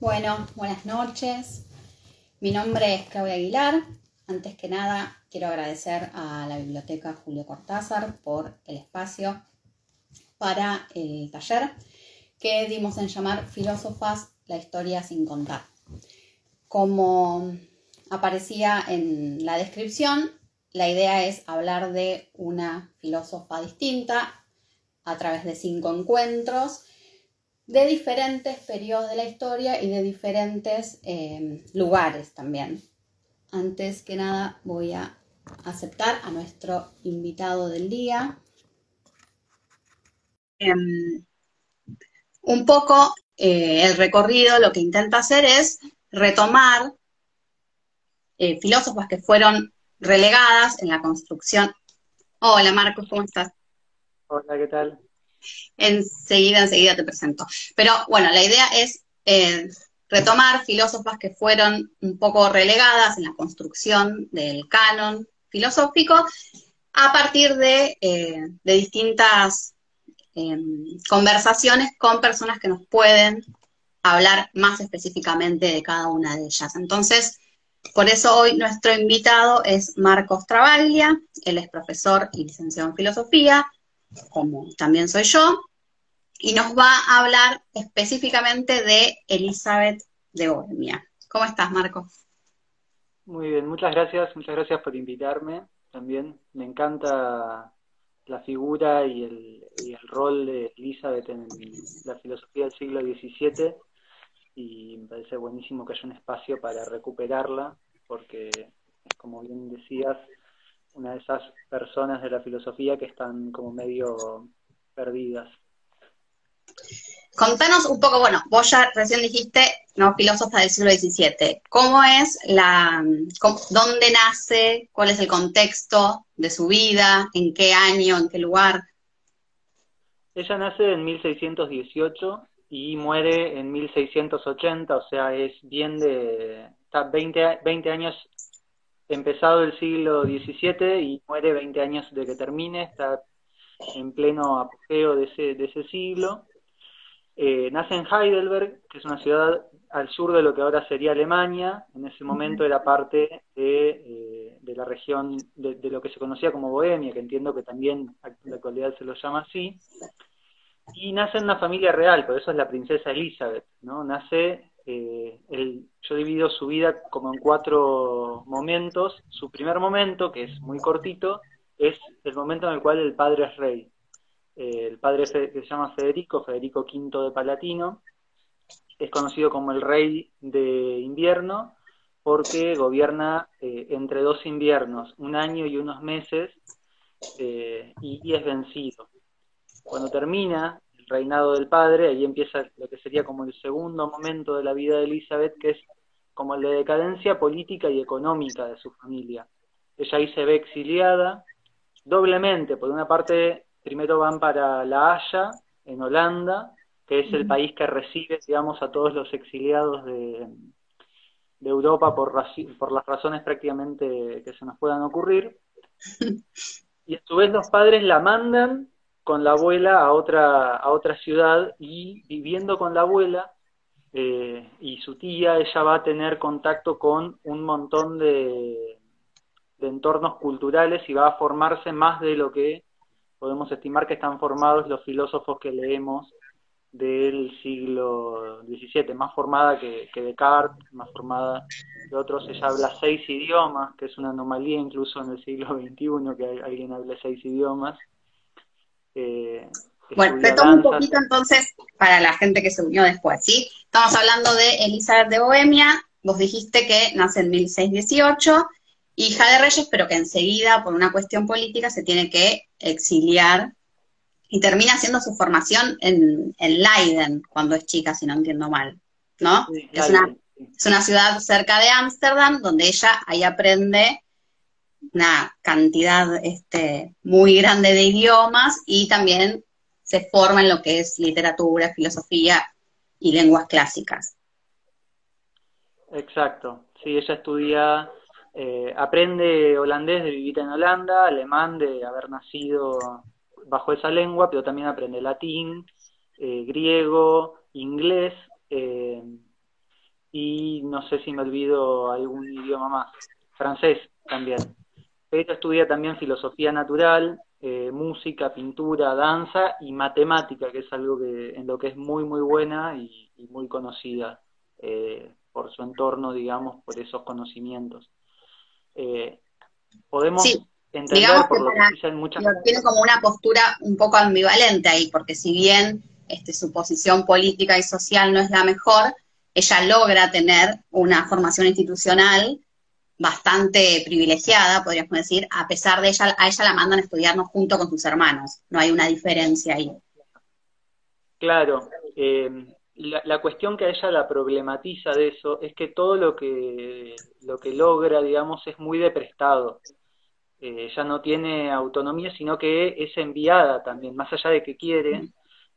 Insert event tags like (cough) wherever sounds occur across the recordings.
Bueno, buenas noches. Mi nombre es Claudia Aguilar. Antes que nada, quiero agradecer a la Biblioteca Julio Cortázar por el espacio para el taller que dimos en llamar Filósofas, la historia sin contar. Como aparecía en la descripción, la idea es hablar de una filósofa distinta a través de cinco encuentros de diferentes periodos de la historia y de diferentes eh, lugares también. Antes que nada voy a aceptar a nuestro invitado del día. Em, un poco eh, el recorrido lo que intenta hacer es retomar eh, filósofas que fueron relegadas en la construcción. Hola Marcos, ¿cómo estás? Hola, ¿qué tal? Enseguida, enseguida te presento. Pero bueno, la idea es eh, retomar filósofas que fueron un poco relegadas en la construcción del canon filosófico a partir de, eh, distintas em, conversaciones con personas que nos pueden hablar más específicamente de cada una de ellas. Entonces, por eso hoy nuestro invitado es Marcos Travaglia, él es profesor y licenciado en filosofía, como también soy yo, y nos va a hablar específicamente de Elizabeth de Bohemia. ¿Cómo estás, Marco? Muy bien, muchas gracias, muchas gracias por invitarme también. Me encanta la figura y el, rol de Elizabeth en la filosofía del siglo XVII y me parece buenísimo que haya un espacio para recuperarla porque, como bien decías, una de esas personas de la filosofía que están como medio perdidas. Contanos un poco, bueno, vos ya recién dijiste, no, filósofa del siglo XVII. ¿Cómo es la, dónde nace, cuál es el contexto de su vida, en qué año, en qué lugar? Ella nace en 1618 y muere en 1680, o sea, es bien de, está 20, 20 años empezado el siglo XVII y muere 20 años de que termine, está en pleno apogeo de ese, de ese siglo. Eh, nace en Heidelberg, que es una ciudad al sur de lo que ahora sería Alemania, en ese momento era parte de, eh, de la región de, de, lo que se conocía como Bohemia, que entiendo que también en la actualidad se lo llama así, y nace en una familia real, por eso es la princesa Elizabeth, ¿no? Nace eh, yo divido su vida como en cuatro momentos. Su primer momento, que es muy cortito, es el momento en el cual el padre es rey. Eh, el padre se llama Federico, Federico V de Palatino, es conocido como el rey de invierno porque gobierna eh, entre dos inviernos, un año y unos meses, y es vencido. Cuando termina reinado del padre, ahí empieza lo que sería como el segundo momento de la vida de Elizabeth, que es como el de decadencia política y económica de su familia. Ella ahí se ve exiliada doblemente, por una parte, primero van para La Haya, en Holanda, que es el país que recibe, digamos, a todos los exiliados de, de Europa por, por las razones prácticamente que se nos puedan ocurrir. (laughs) Y a su vez los padres la mandan con la abuela a otra, a otra ciudad y viviendo con la abuela eh, y su tía, ella va a tener contacto con un montón de, entornos culturales y va a formarse más de lo que podemos estimar que están formados los filósofos que leemos del siglo XVII, más formada que, que, Descartes, más formada que otros, ella habla seis idiomas, que es una anomalía incluso en el siglo XXI que alguien hable seis idiomas, eh, bueno, retomo un poquito entonces para la gente que se unió después, ¿sí? Estamos hablando de Elizabeth de Bohemia, vos dijiste que nace en 1618, hija de reyes, pero que enseguida, por una cuestión política, se tiene que exiliar y termina haciendo su formación en, Leiden cuando es chica, si no entiendo mal, ¿no? es, una, es una ciudad cerca de Ámsterdam donde ella ahí aprende una cantidad este, muy grande de idiomas y también se forma en lo que es literatura, filosofía y lenguas clásicas. Exacto, sí, ella estudia, eh, aprende holandés de vivir en Holanda, alemán de haber nacido bajo esa lengua, pero también aprende latín, eh, griego, inglés, eh, y no sé si me olvido algún idioma más, francés también. Pero estudia también filosofía natural, eh, música, pintura, danza y matemática, que es algo que en lo que es muy, muy buena y, muy conocida eh, por su entorno, digamos, por esos conocimientos. Eh, podemos entender por lo que dicen muchas Tiene como una postura un poco ambivalente ahí, porque si bien este, su posición política y social no es la mejor, ella logra tener una formación institucional bastante privilegiada, podríamos decir, a pesar de ella, a ella la mandan a estudiarnos junto con sus hermanos, no hay una diferencia ahí. Claro, eh, la, cuestión que a ella la problematiza de eso es que todo lo que, lo que logra, digamos, es muy de prestado. Eh, ella no tiene autonomía, sino que es enviada también, más allá de que quiere,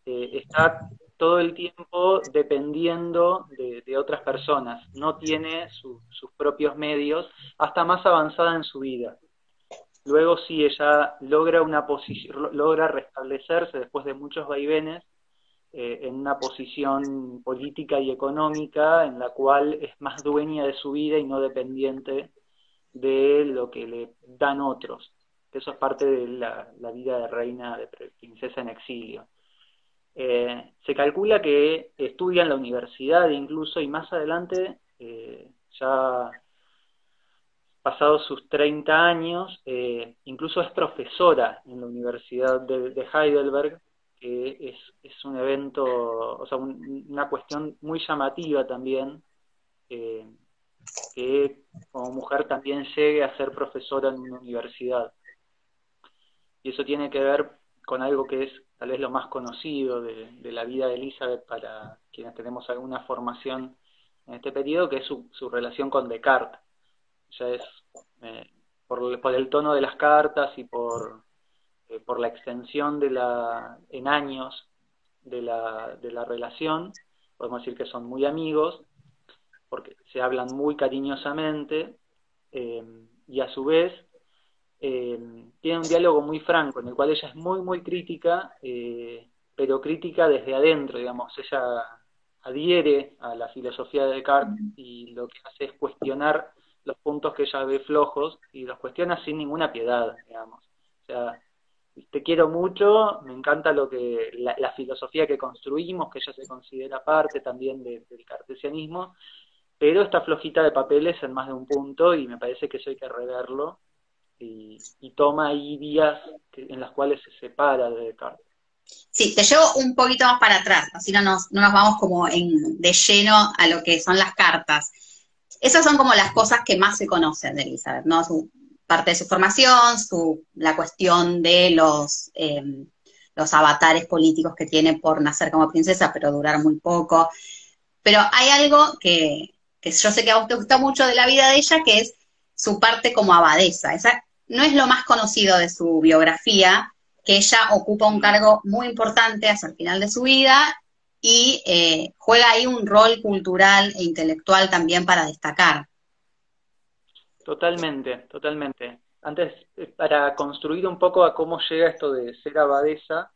eh, está todo el tiempo dependiendo de, otras personas, no tiene sus propios medios hasta más avanzada en su vida. Luego sí, ella logra una posición, logra restablecerse después de muchos vaivenes eh, en una posición política y económica en la cual es más dueña de su vida y no dependiente de lo que le dan otros. Eso es parte de la vida de reina, de princesa en exilio. Eh, se calcula que estudia en la universidad incluso y más adelante, eh, ya pasados sus 30 años, eh, incluso es profesora en la Universidad de, Heidelberg, que es, es, un evento, o sea, una cuestión muy llamativa también, que como mujer también llegue a ser profesora en una universidad. Y eso tiene que ver con algo que es tal vez lo más conocido de, la vida de Elizabeth para quienes tenemos alguna formación en este periodo, que es su, relación con Descartes. Ya es eh, por, el tono de las cartas y por, eh, por la extensión de la, en años de la, de la relación, podemos decir que son muy amigos, porque se hablan muy cariñosamente, eh, y a su vez eh, tiene un diálogo muy franco, en el cual ella es muy, muy crítica, eh, pero crítica desde adentro, digamos, ella adhiere a la filosofía de Descartes y lo que hace es cuestionar los puntos que ella ve flojos y los cuestiona sin ninguna piedad, digamos. O sea, te quiero mucho, me encanta lo que la, filosofía que construimos, que ella se considera parte también del cartesianismo, pero está flojita de papeles en más de un punto y me parece que eso hay que reverlo y, toma ahí días en las cuales se separa de Descartes. Sí, te llevo un poquito más para atrás, así no nos, no nos vamos como en, de lleno a lo que son las cartas. Esas son como las cosas que más se conocen de Elizabeth, ¿no? Su, parte de su formación, su, la cuestión de los, em, los avatares políticos que tiene por nacer como princesa, pero durar muy poco. Pero hay algo que, que yo sé que a vos te gusta mucho de la vida de ella, que es su parte como abadesa. Esa no es lo más conocido de su biografía, que ella ocupa un cargo muy importante hacia el final de su vida y eh, juega ahí un rol cultural e intelectual también para destacar. Totalmente, totalmente. Antes, eh, para construir un poco a cómo llega esto de ser abadesa,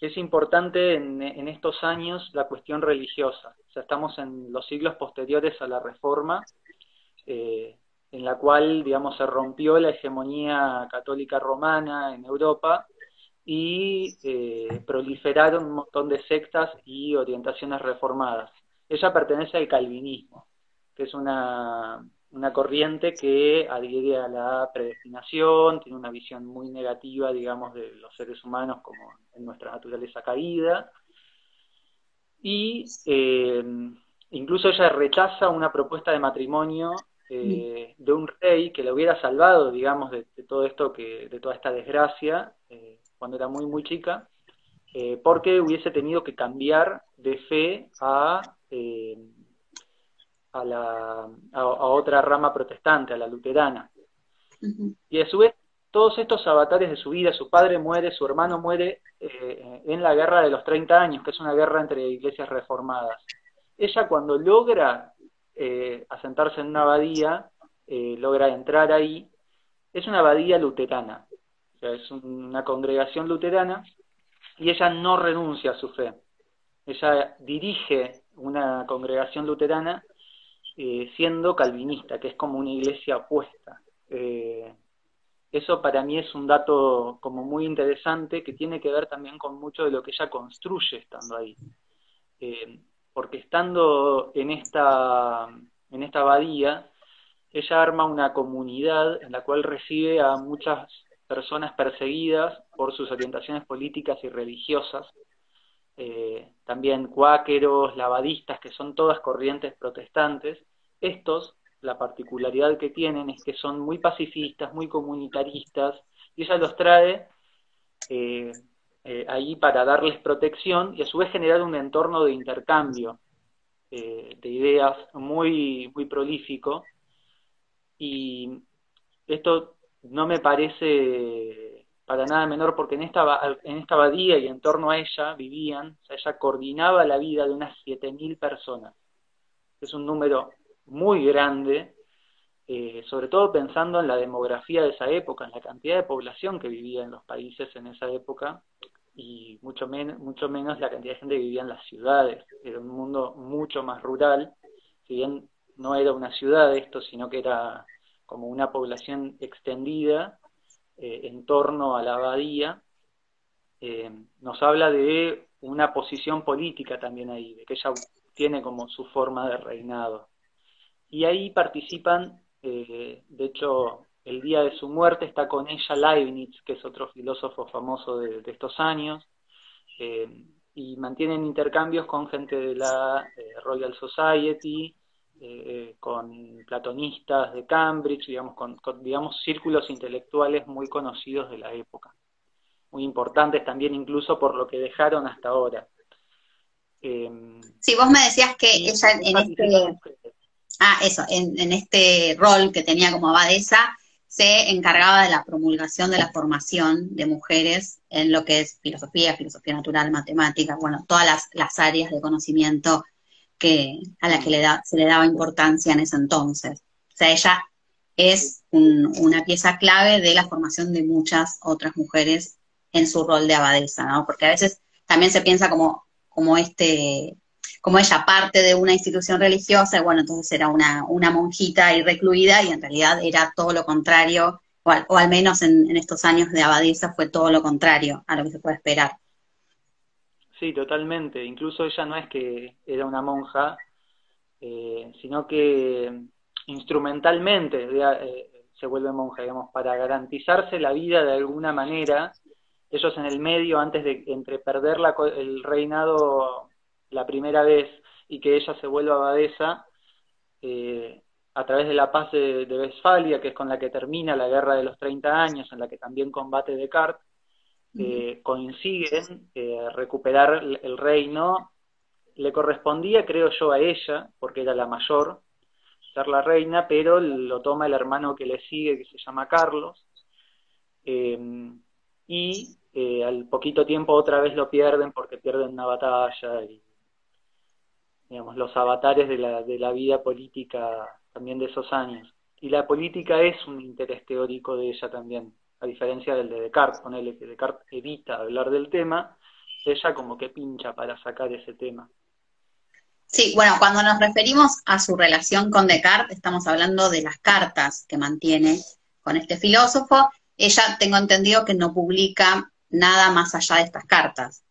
es importante en, estos años la cuestión religiosa. O sea, estamos en los siglos posteriores a la Reforma, eh, en la cual, digamos, se rompió la hegemonía católica romana en Europa y eh, proliferaron un montón de sectas y orientaciones reformadas. Ella pertenece al calvinismo, que es una, una corriente que adhiere a la predestinación, tiene una visión muy negativa, digamos, de los seres humanos como en nuestra naturaleza caída, y eh, incluso ella rechaza una propuesta de matrimonio eh, de un rey que le hubiera salvado, digamos, de, todo esto que, de toda esta desgracia, eh, cuando era muy muy chica, eh, porque hubiese tenido que cambiar de fe a, a, la, a, otra rama protestante, a la luterana. Y a su vez, todos estos avatares de su vida, su padre muere, su hermano muere en la guerra de los 30 años, que es una guerra entre iglesias reformadas. Ella cuando logra eh, asentarse en una abadía, eh, logra entrar ahí. Es una abadía luterana, es una congregación luterana y ella no renuncia a su fe. Ella dirige una congregación luterana eh, siendo calvinista, que es como una iglesia opuesta. Eso para mí es un dato como muy interesante que tiene que ver también con mucho de lo que ella construye estando ahí. Porque estando en esta, en esta abadía, ella arma una comunidad en la cual recibe a muchas personas perseguidas por sus orientaciones políticas y religiosas, eh, también cuáqueros, lavadistas, que son todas corrientes protestantes. Estos, la particularidad que tienen es que son muy pacifistas, muy comunitaristas, y ella los trae eh, eh, ahí para darles protección y a su vez generar un entorno de intercambio de ideas muy, muy prolífico. Y esto no me parece para nada menor porque en esta, en esta abadía y en torno a ella vivían, o sea, ella coordinaba la vida de unas 7.000 personas. Es un número muy grande, eh, sobre todo pensando en la demografía de esa época, en la cantidad de población que vivía en los países en esa época y mucho, menos mucho menos la cantidad de gente que vivía en las ciudades. Era un mundo mucho más rural, si bien no era una ciudad esto, sino que era como una población extendida eh, en torno a la abadía, eh, nos habla de una posición política también ahí, de que ella tiene como su forma de reinado. Y ahí participan, eh, de hecho, el día de su muerte está con ella Leibniz, que es otro filósofo famoso de, de estos años, y mantienen intercambios con gente de la Royal Society, eh, con platonistas de Cambridge, digamos, con, digamos, círculos intelectuales muy conocidos de la época, muy importantes también incluso por lo que dejaron hasta ahora. Eh, sí, vos me decías que ella en este, ah, eso, en, en este rol que tenía como abadesa, se encargaba de la promulgación de la formación de mujeres en lo que es filosofía, filosofía natural, matemática, bueno, todas las, las áreas de conocimiento que, a la que le da, se le daba importancia en ese entonces. O sea, ella es una pieza clave de la formación de muchas otras mujeres en su rol de abadesa, ¿no? Porque a veces también se piensa como, como este, como ella parte de una institución religiosa, bueno, entonces era una, monjita y recluida, y en realidad era todo lo contrario, o al, menos en, en, estos años de abadesa fue todo lo contrario a lo que se puede esperar. Sí, totalmente. Incluso ella no es que era una monja, eh, sino que instrumentalmente eh, se vuelve monja, digamos, para garantizarse la vida de alguna manera. Ellos en el medio, antes de entre perder la, el reinado la primera vez y que ella se vuelva abadesa, eh, a través de la paz de, de Westfalia, que es con la que termina la guerra de los 30 años, en la que también combate Descartes, eh, coinciden eh, recuperar el reino. Le correspondía, creo yo, a ella, porque era la mayor, ser la reina, pero lo toma el hermano que le sigue, que se llama Carlos. Y eh, al poquito tiempo otra vez lo pierden porque pierden una batalla y digamos los avatares de la, de la vida política también de esos años. Y la política es un interés teórico de ella también a diferencia del de Descartes, ponele que Descartes evita hablar del tema, ella como que pincha para sacar ese tema. Sí, bueno, cuando nos referimos a su relación con Descartes, estamos hablando de las cartas que mantiene con este filósofo. Ella, tengo entendido que no publica nada más allá de estas cartas,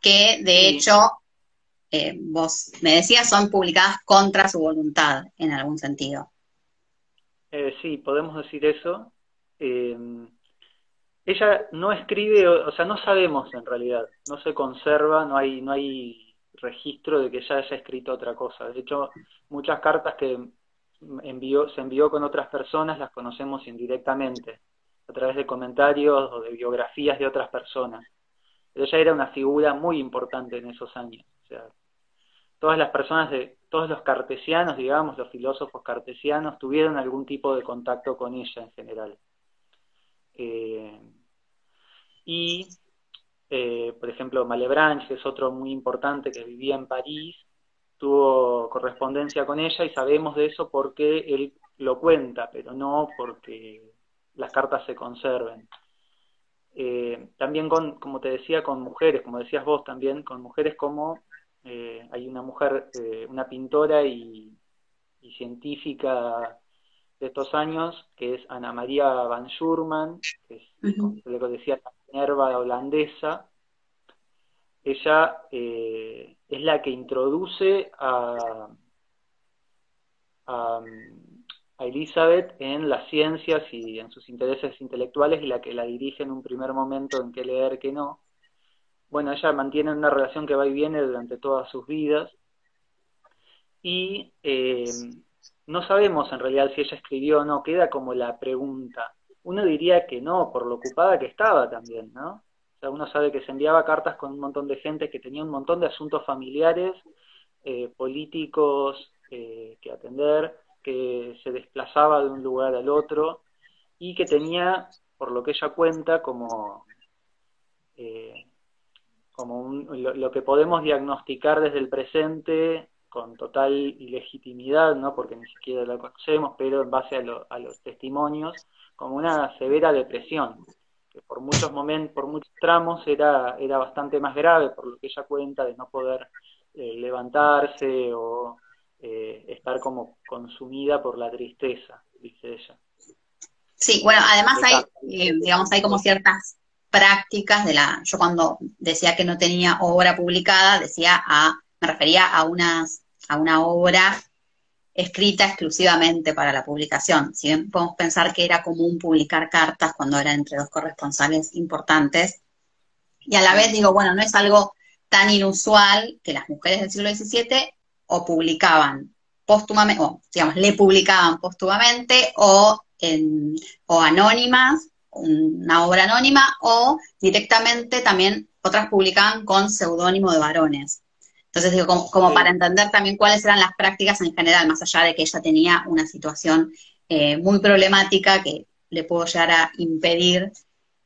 que de sí. hecho, eh, vos me decías, son publicadas contra su voluntad, en algún sentido. Eh, sí, podemos decir eso. Eh, ella no escribe, o sea, no sabemos en realidad, no se conserva, no hay, no hay registro de que ella haya escrito otra cosa. De hecho, muchas cartas que envió, se envió con otras personas las conocemos indirectamente, a través de comentarios o de biografías de otras personas. Pero ella era una figura muy importante en esos años. O sea, todas las personas de, todos los cartesianos, digamos, los filósofos cartesianos, tuvieron algún tipo de contacto con ella en general. Eh, y, eh, por ejemplo, Malebranche, que es otro muy importante que vivía en París, tuvo correspondencia con ella y sabemos de eso porque él lo cuenta, pero no porque las cartas se conserven. Eh, también con, como te decía, con mujeres, como decías vos también, con mujeres como eh, hay una mujer, eh, una pintora y y científica de estos años, que es Ana María Van Schurman, que es, como le decía, la Minerva holandesa. Ella eh, es la que introduce a, a, Elizabeth en las ciencias y en sus intereses intelectuales y la que la dirige en un primer momento en qué leer, qué no. Bueno, ella mantiene una relación que va y viene durante todas sus vidas y eh, no sabemos en realidad si ella escribió o no, queda como la pregunta. Uno diría que no, por lo ocupada que estaba también, ¿no? O sea, uno sabe que se enviaba cartas con un montón de gente que tenía un montón de asuntos familiares, eh, políticos eh, que atender, que se desplazaba de un lugar al otro y que tenía, por lo que ella cuenta, como, eh, como lo, que podemos diagnosticar desde el presente con total ilegitimidad, ¿no? porque ni siquiera lo conocemos, pero en base a, los testimonios, como una severa depresión, que por muchos momentos, por muchos tramos era, era bastante más grave, por lo que ella cuenta de no poder eh, levantarse o eh, estar como consumida por la tristeza, dice ella. Sí, bueno, además hay, eh, digamos, hay como ciertas prácticas de la, yo cuando decía que no tenía obra publicada, decía a, me refería a unas a una obra escrita exclusivamente para la publicación. Si bien podemos pensar que era común publicar cartas cuando era entre dos corresponsales importantes, y a la vez digo, bueno, no es algo tan inusual que las mujeres del siglo XVII o publicaban póstumamente, digamos, le publicaban póstumamente o, en, o anónimas, una obra anónima, o directamente también otras publicaban con seudónimo de varones. Entonces, digo, como, para entender también cuáles eran las prácticas en general, más allá de que ella tenía una situación eh, muy problemática que le pudo llegar a impedir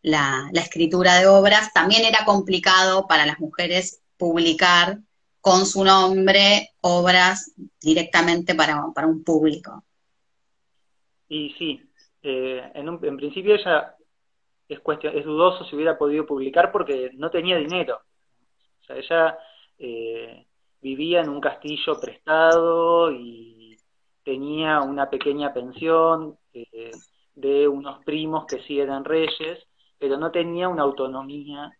la, escritura de obras, también era complicado para las mujeres publicar con su nombre obras directamente para, un público. Y sí, eh, en, en, principio ella es, cuestión, es dudoso si hubiera podido publicar porque no tenía dinero. O sea, ella eh, vivía en un castillo prestado y tenía una pequeña pensión eh, de unos primos que sí eran reyes, pero no tenía una autonomía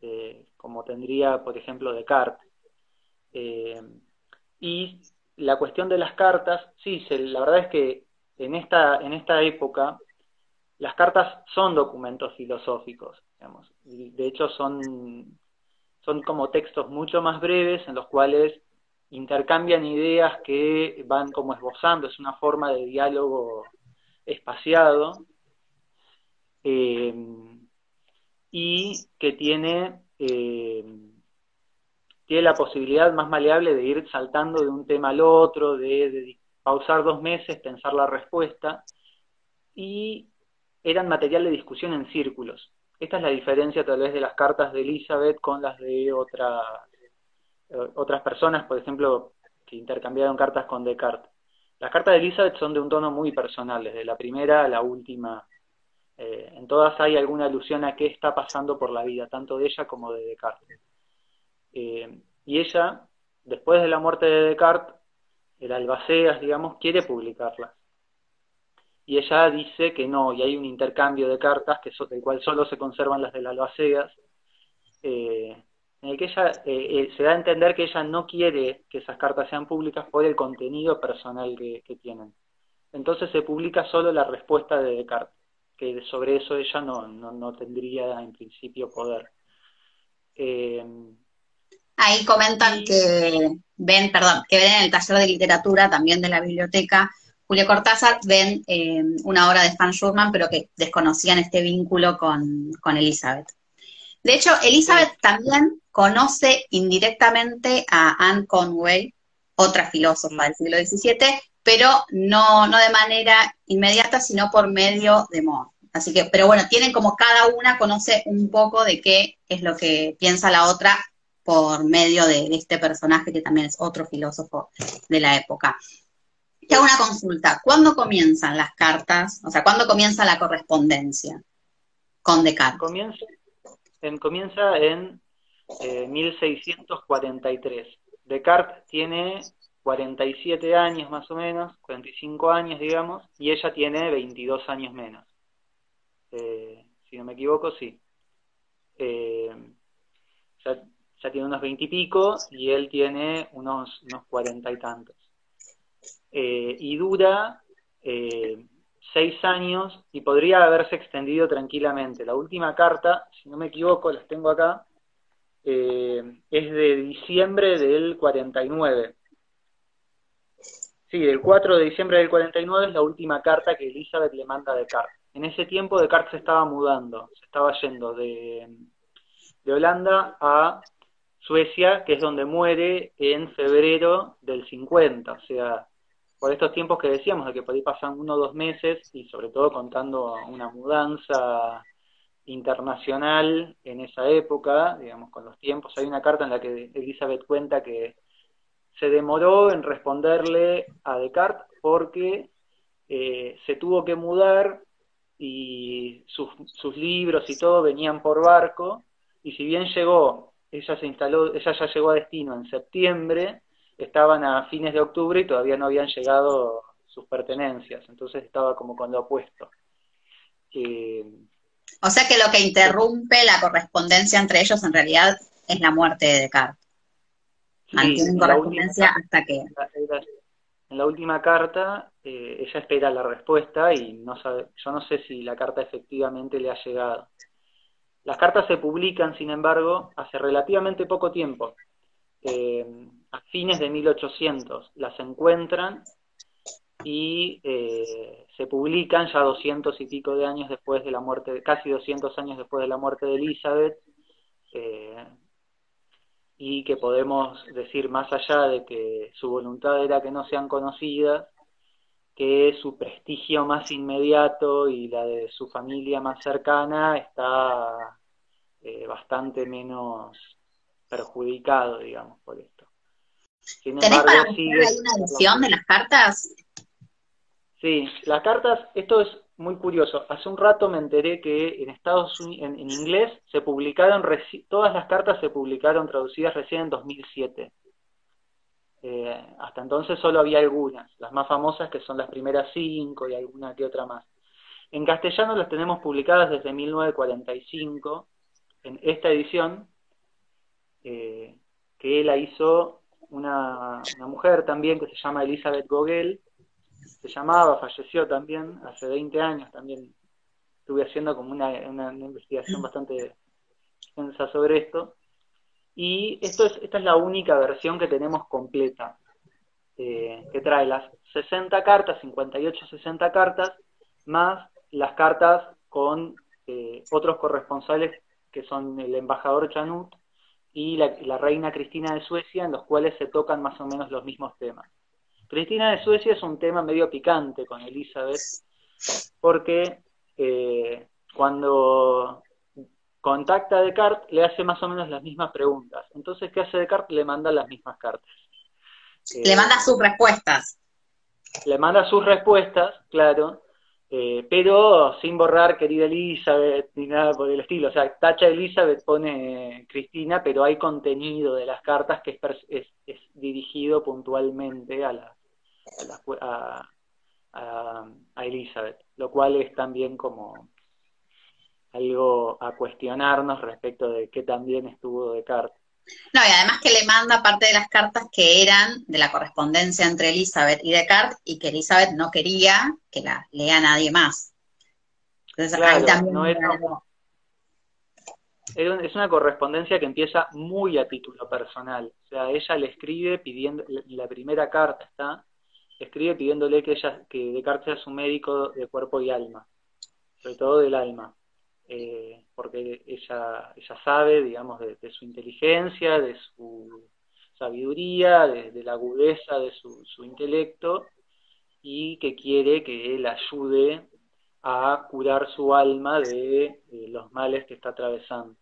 eh, como tendría, por ejemplo, Descartes. y la cuestión de las cartas, sí, la verdad es que en esta, en esta época las cartas son documentos filosóficos, digamos. De hecho, son son como textos mucho más breves en los cuales intercambian ideas que van como esbozando, es una forma de diálogo espaciado eh, y que tiene, eh, tiene la posibilidad más maleable de ir saltando de un tema al otro, de, de pausar dos meses, pensar la respuesta, y eran material de discusión en círculos. Esta es la diferencia tal vez de las cartas de Elizabeth con las de otra, otras personas, por ejemplo, que intercambiaron cartas con Descartes. Las cartas de Elizabeth son de un tono muy personal, desde la primera a la última. Eh, en todas hay alguna alusión a qué está pasando por la vida, tanto de ella como de Descartes. Eh, y ella, después de la muerte de Descartes, el albaceas, digamos, quiere publicarlas y ella dice que no, y hay un intercambio de cartas que del cual solo se conservan las de las albaceas, eh, en el que ella eh, eh, se da a entender que ella no quiere que esas cartas sean públicas por el contenido personal que, tienen. Entonces se publica solo la respuesta de Descartes, que sobre eso ella no, no, tendría en principio poder. Ahí comentan que ven, perdón, que ven en el taller de literatura también de la biblioteca Julio Cortázar ven eh, una obra de Stan Schurman, pero que desconocían este vínculo con, Elizabeth. De hecho, Elizabeth también conoce indirectamente a Anne Conway, otra filósofa del siglo XVII, pero no, no de manera inmediata, sino por medio de Moore. Así que, pero bueno, tienen como cada una conoce un poco de qué es lo que piensa la otra por medio de este personaje que también es otro filósofo de la época. Te una consulta. ¿Cuándo comienzan las cartas? O sea, ¿cuándo comienza la correspondencia con Descartes? Comienza en, comienza en 1643. Eh, Descartes tiene 47 años más o menos, 45 años digamos, y ella tiene 22 años menos. Eh, si no me equivoco, sí. Eh, ya, tiene unos 20 y pico y él tiene unos, unos 40 y tantos. Eh, y dura seis años y podría haberse extendido tranquilamente. La última carta, si no me equivoco, las tengo acá, es de diciembre del 49. Sí, del 4 de diciembre del 49 es la última carta que Elizabeth le manda a Descartes. En ese tiempo Descartes se estaba mudando, se estaba yendo de, de Holanda a Suecia, que es donde muere en febrero del 50. O sea, por estos tiempos que decíamos, de que por ahí pasan uno o dos meses, y sobre todo contando una mudanza internacional en esa época, digamos, con los tiempos. Hay una carta en la que Elizabeth cuenta que se demoró en responderle a Descartes porque eh, se tuvo que mudar y sus, sus, libros y todo venían por barco y si bien llegó, ella se instaló, ella ya llegó a destino en septiembre, estaban a fines de octubre y todavía no habían llegado sus pertenencias, entonces estaba como con lo opuesto. Eh, o sea que lo que interrumpe la correspondencia entre ellos en realidad es la muerte de Descartes hasta que... En la última carta, eh, ella espera la respuesta y no sabe, yo no sé si la carta efectivamente le ha llegado. Las cartas se publican, sin embargo, hace relativamente poco tiempo, eh, a fines de 1800. Las encuentran y eh, se publican ya doscientos y pico de años después de la muerte, casi 200 años después de la muerte de Elizabeth, y que podemos decir más allá de que su voluntad era que no sean conocidas, que su prestigio más inmediato y la de su familia más cercana está eh, bastante menos perjudicado, digamos, por esto. Sin embargo, para sigue... una edición de las cartas? Sí, las cartas, esto es muy curioso. Hace un rato me enteré que en Estados Unidos, en, inglés, se publicaron, todas las cartas se publicaron traducidas recién en 2007. Eh, hasta entonces solo había algunas, las más famosas que son las primeras cinco y alguna que otra más. En castellano las tenemos publicadas desde 1945, en esta edición, eh, que la hizo una, una mujer también que se llama Elizabeth Gogel, se llamaba, falleció también hace 20 años, también estuve haciendo como una, una, investigación bastante extensa sobre esto. Y esto es, esta es la única versión que tenemos completa, eh, que trae las 60 cartas, 58, 60 cartas, más las cartas con eh, otros corresponsales que son el embajador Chanut y la reina Cristina de Suecia, en los cuales se tocan más o menos los mismos temas. Cristina de Suecia es un tema medio picante con Elizabeth, porque eh, cuando contacta a Descartes le hace más o menos las mismas preguntas. Entonces, ¿qué hace Descartes? Le manda las mismas cartas. le manda sus respuestas. Le manda sus respuestas, claro, eh, pero sin borrar querida Elizabeth ni nada por el estilo. O sea, tacha Elizabeth, pone Cristina, pero hay contenido de las cartas que es, es dirigido puntualmente a la, a, a, Elizabeth, lo cual es también como algo a cuestionarnos respecto de qué también estuvo Descartes. No, y además que le manda parte de las cartas que eran de la correspondencia entre Elizabeth y Descartes y que Elizabeth no quería que la lea nadie más. Entonces ahí también es una correspondencia que empieza muy a título personal. O sea, ella le escribe pidiendo, la primera carta está, escribe pidiéndole que ella, que Descartes sea su médico de cuerpo y alma, sobre todo del alma, eh, porque ella, ella sabe, digamos, de, su inteligencia, de su sabiduría, de, la agudeza de su, su, intelecto, y que quiere que él ayude a curar su alma de, los males que está atravesando.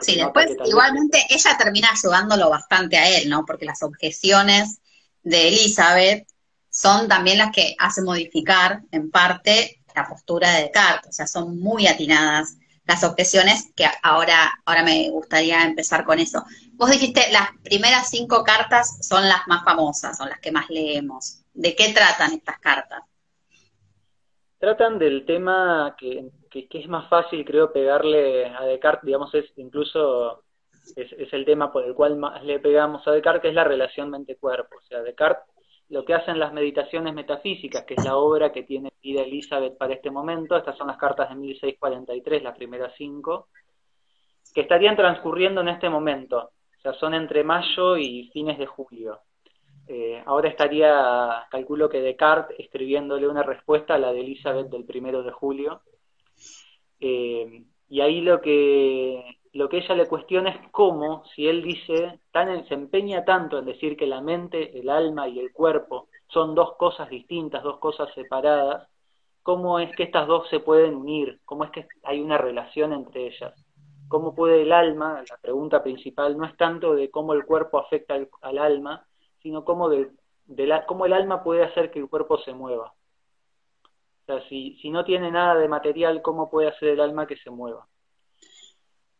sí, después igualmente ella termina ayudándolo bastante a él, ¿no? Porque las objeciones de Elizabeth son también las que hacen modificar en parte la postura de Descartes, o sea, son muy atinadas las objeciones, que ahora, ahora me gustaría empezar con eso. Vos dijiste, las primeras cinco cartas son las más famosas, son las que más leemos. ¿De qué tratan estas cartas? Tratan del tema que, que, es más fácil, creo, pegarle a Descartes, digamos, es incluso es, es, el tema por el cual más le pegamos a Descartes, que es la relación mente-cuerpo. O sea, Descartes lo que hacen las meditaciones metafísicas, que es la obra que tiene vida Elizabeth para este momento, estas son las cartas de 1643, las primeras cinco, que estarían transcurriendo en este momento, o sea, son entre mayo y fines de julio. Eh, ahora estaría, calculo que Descartes, escribiéndole una respuesta a la de Elizabeth del primero de julio. Eh, y ahí lo que lo que ella le cuestiona es cómo, si él dice, tan, se empeña tanto en decir que la mente, el alma y el cuerpo son dos cosas distintas, dos cosas separadas, cómo es que estas dos se pueden unir, cómo es que hay una relación entre ellas. ¿Cómo puede el alma, la pregunta principal no es tanto de cómo el cuerpo afecta al, alma, sino cómo, de, cómo el alma puede hacer que el cuerpo se mueva? O sea, si, si no tiene nada de material, ¿cómo puede hacer el alma que se mueva?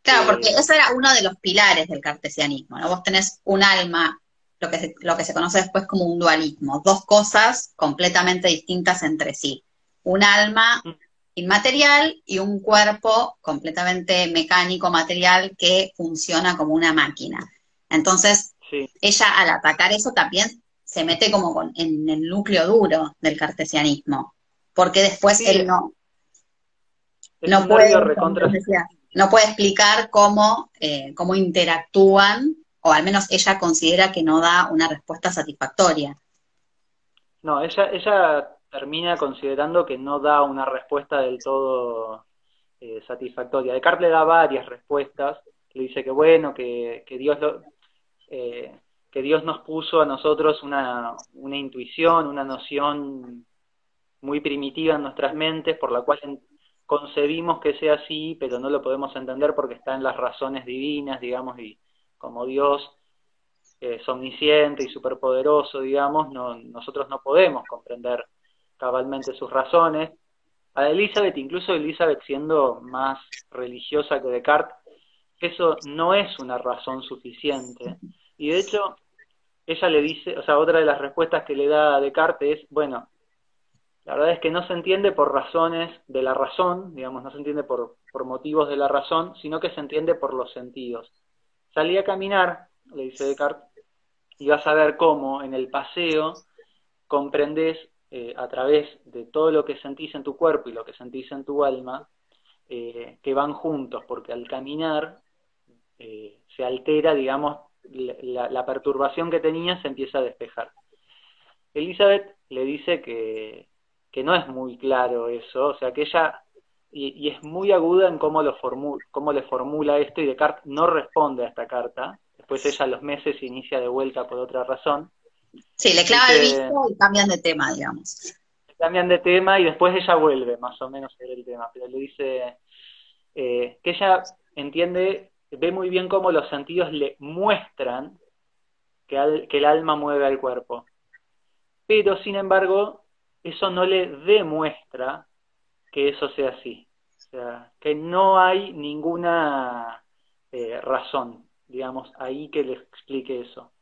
Claro, porque eso era uno de los pilares del cartesianismo, ¿no? Vos tenés un alma, lo que, se, lo que se conoce después como un dualismo, dos cosas completamente distintas entre sí. Un alma mm. inmaterial y un cuerpo completamente mecánico, material, que funciona como una máquina. Entonces, ella al atacar eso también se mete como en el núcleo duro del cartesianismo, porque después él no, no puede no puede explicar cómo, eh, cómo interactúan, o al menos ella considera que no da una respuesta satisfactoria. No, ella, ella termina considerando que no da una respuesta del todo eh, satisfactoria. Descartes le da varias respuestas, le dice que bueno, que, que Dios lo, eh, que Dios nos puso a nosotros una, una intuición, una noción muy primitiva en nuestras mentes, por la cual concebimos que sea así, pero no lo podemos entender porque está en las razones divinas, digamos, y como Dios es omnisciente y superpoderoso, digamos, no, nosotros no podemos comprender cabalmente sus razones. A Elizabeth, incluso Elizabeth siendo más religiosa que Descartes, eso no es una razón suficiente. Y de hecho, ella le dice, o sea, otra de las respuestas que le da a Descartes es, bueno, la verdad es que no se entiende por razones de la razón, digamos, no se entiende por, por motivos de la razón, sino que se entiende por los sentidos. Salí a caminar, le dice Descartes, y vas a ver cómo en el paseo comprendes eh, a través de todo lo que sentís en tu cuerpo y lo que sentís en tu alma, eh, que van juntos, porque al caminar eh, se altera, digamos, la, la perturbación que tenías se empieza a despejar. Elizabeth le dice que, que no es muy claro eso, o sea que ella, y, es muy aguda en cómo, lo formula, cómo le formula esto y Descartes no responde a esta carta, después ella a los meses se inicia de vuelta por otra razón. Sí, le clava el visto y cambian de tema, digamos. Cambian de tema y después ella vuelve más o menos el tema, pero le dice eh, que ella entiende, ve muy bien cómo los sentidos le muestran que, que el alma mueve al cuerpo. Pero, sin embargo, eso no le demuestra que eso sea así. O sea, que no hay ninguna eh, razón, digamos, ahí que le explique eso.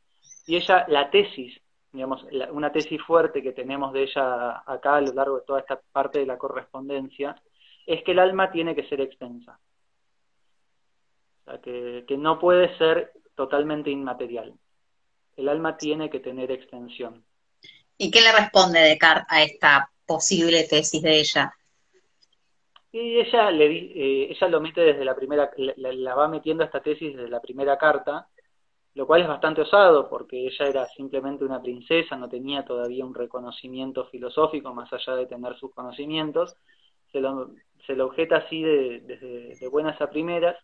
Y ella, la tesis, digamos, una tesis fuerte que tenemos de ella acá a lo largo de toda esta parte de la correspondencia, es que el alma tiene que ser extensa. O sea, que, que no puede ser totalmente inmaterial. El alma tiene que tener extensión. ¿Y qué le responde Descartes a esta posible tesis de ella? Y ella, le, eh, ella lo mete desde la primera, la, va metiendo esta tesis desde la primera carta, lo cual es bastante osado porque ella era simplemente una princesa, no tenía todavía un reconocimiento filosófico más allá de tener sus conocimientos, se lo, se lo objeta así de, de buenas a primeras,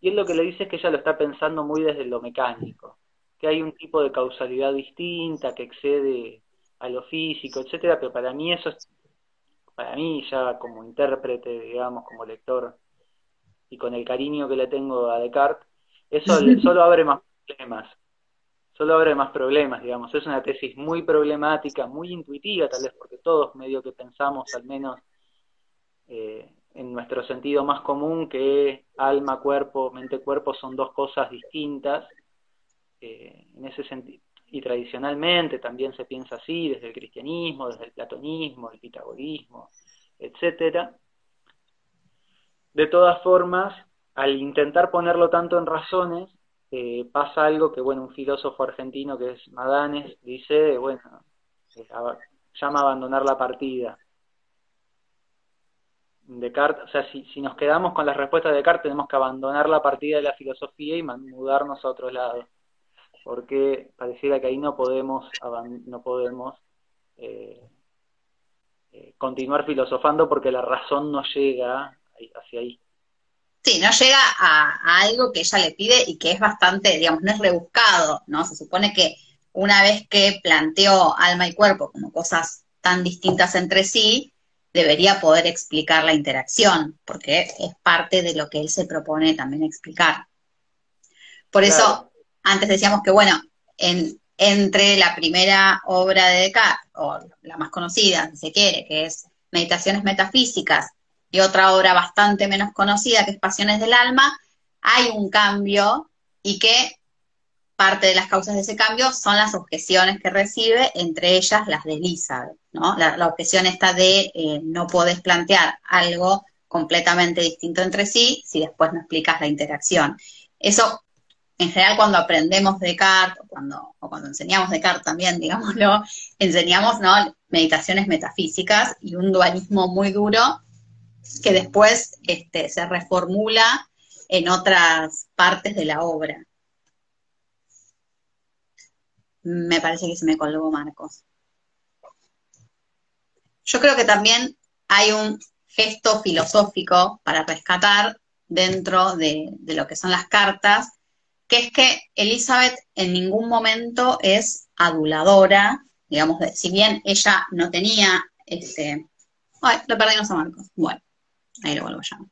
y él lo que le dice es que ella lo está pensando muy desde lo mecánico, que hay un tipo de causalidad distinta que excede a lo físico, etcétera, pero para mí eso es, para mí ya como intérprete, digamos, como lector, y con el cariño que le tengo a Descartes, eso (laughs) solo abre más problemas, solo abre más problemas, digamos, es una tesis muy problemática, muy intuitiva tal vez, porque todos medio que pensamos al menos eh, en nuestro sentido más común que alma, cuerpo, mente, cuerpo son dos cosas distintas. Eh, en ese sentido, y tradicionalmente también se piensa así, desde el cristianismo, desde el platonismo, el pitagorismo, etcétera. De todas formas, al intentar ponerlo tanto en razones, eh, pasa algo que, bueno, un filósofo argentino que es Madanes dice, bueno, eh, llama a abandonar la partida. Descartes, o sea, si, si nos quedamos con las respuestas de Descartes, tenemos que abandonar la partida de la filosofía y mudarnos a otro lado, porque pareciera que ahí no podemos, no podemos eh, eh, continuar filosofando porque la razón no llega hacia ahí. Sí, no llega a, algo que ella le pide y que es bastante, digamos, no es rebuscado, ¿no? Se supone que una vez que planteó alma y cuerpo como cosas tan distintas entre sí, debería poder explicar la interacción, porque es parte de lo que él se propone también explicar. Por eso, antes decíamos que, bueno, en, entre la primera obra de Descartes, o la más conocida, si se quiere, que es Meditaciones Metafísicas, y otra obra bastante menos conocida, que es Pasiones del Alma, hay un cambio y que parte de las causas de ese cambio son las objeciones que recibe, entre ellas las de Elizabeth, ¿no? La, objeción está de eh, no podés plantear algo completamente distinto entre sí si después no explicas la interacción. Eso, en general, cuando aprendemos Descartes, o cuando, o cuando enseñamos Descartes también, digámoslo, (laughs) enseñamos. Meditaciones metafísicas y un dualismo muy duro que después este, se reformula en otras partes de la obra. Me parece que se me colgó Marcos. Yo creo que también hay un gesto filosófico para rescatar dentro de, lo que son las cartas, que es que Elizabeth en ningún momento es aduladora, digamos, si bien ella no tenía este. Ay, lo perdimos a Marcos. Bueno, ahí lo vuelvo a llamar.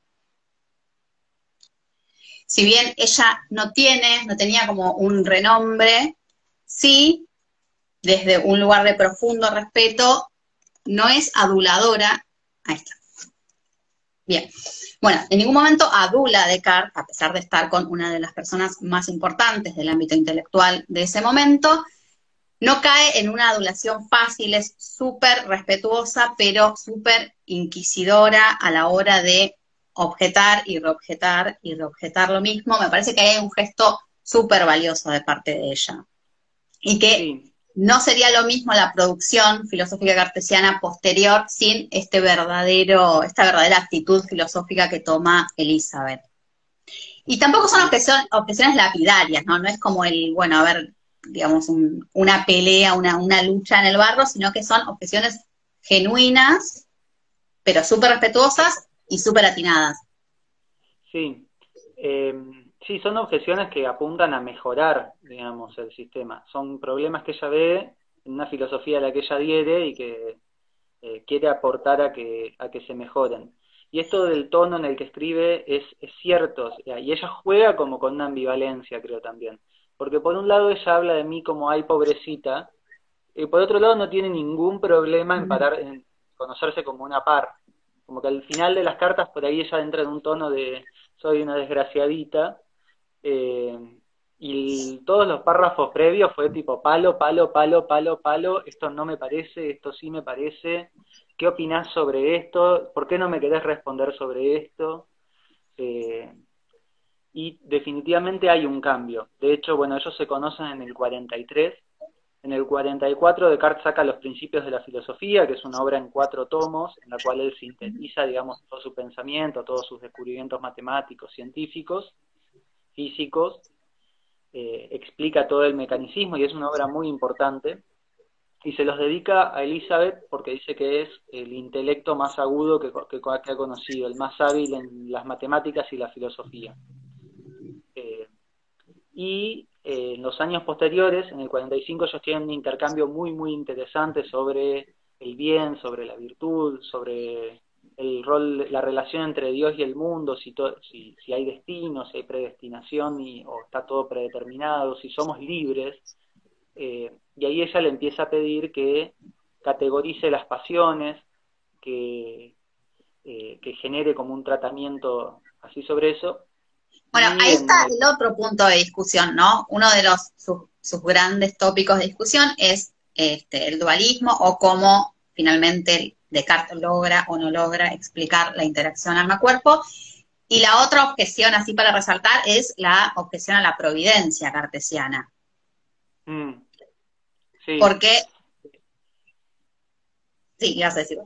Si bien ella no tiene, no tenía como un renombre, sí, desde un lugar de profundo respeto, no es aduladora. Ahí está. Bien. Bueno, en ningún momento adula a Descartes, a pesar de estar con una de las personas más importantes del ámbito intelectual de ese momento, no cae en una adulación fácil, es súper respetuosa, pero súper inquisidora a la hora de objetar y reobjetar y reobjetar lo mismo. Me parece que hay un gesto súper valioso de parte de ella y que no sería lo mismo la producción filosófica cartesiana posterior sin este verdadero, esta verdadera actitud filosófica que toma Elizabeth. Y tampoco son objeciones, lapidarias, ¿no? No es como el, bueno, a ver, digamos, una pelea, una, una lucha en el barro, sino que son objeciones genuinas, pero súper respetuosas y súper atinadas. Sí. Eh, Sí, son objeciones que apuntan a mejorar, digamos, el sistema. Son problemas que ella ve en una filosofía a la que ella adhiere y que eh, quiere aportar a que, a que se mejoren. Y esto del tono en el que escribe es, es cierto, y ella juega como con una ambivalencia, creo también. Porque por un lado ella habla de mí como ay pobrecita, y por otro lado no tiene ningún problema en parar, en conocerse como una par. Como que al final de las cartas por ahí ella entra en un tono de soy una desgraciadita, eh, y todos los párrafos previos fue tipo palo, palo, palo, palo, palo, esto no me parece, esto sí me parece, ¿qué opinás sobre esto? ¿Por qué no me querés responder sobre esto? Eh, y definitivamente hay un cambio. De hecho, bueno, ellos se conocen en el 43. En el 44 Descartes saca los principios de la filosofía, que es una obra en cuatro tomos, en la cual él sintetiza, digamos, todo su pensamiento, todos sus descubrimientos matemáticos, científicos, físicos, eh, explica todo el mecanismo y es una obra muy importante. Y se los dedica a Elizabeth porque dice que es el intelecto más agudo que, ha conocido, el más hábil en las matemáticas y la filosofía. Eh, y eh, en los años posteriores, en el 45, ellos tienen un intercambio muy, muy interesante sobre el bien, sobre la virtud, sobre el rol, la relación entre Dios y el mundo, si, si, si, hay destino, si hay predestinación y, o está todo predeterminado, si somos libres. Eh, y ahí ella le empieza a pedir que categorice las pasiones, que eh, que genere como un tratamiento así sobre eso. Bueno, ahí está el otro punto de discusión, ¿no? Uno de los sus, grandes tópicos de discusión es este, el dualismo o cómo finalmente Descartes logra o no logra explicar la interacción alma-cuerpo. Y la otra objeción, así para resaltar, es la objeción a la providencia cartesiana. Mm. Sí. Porque... Sí, ibas a decir.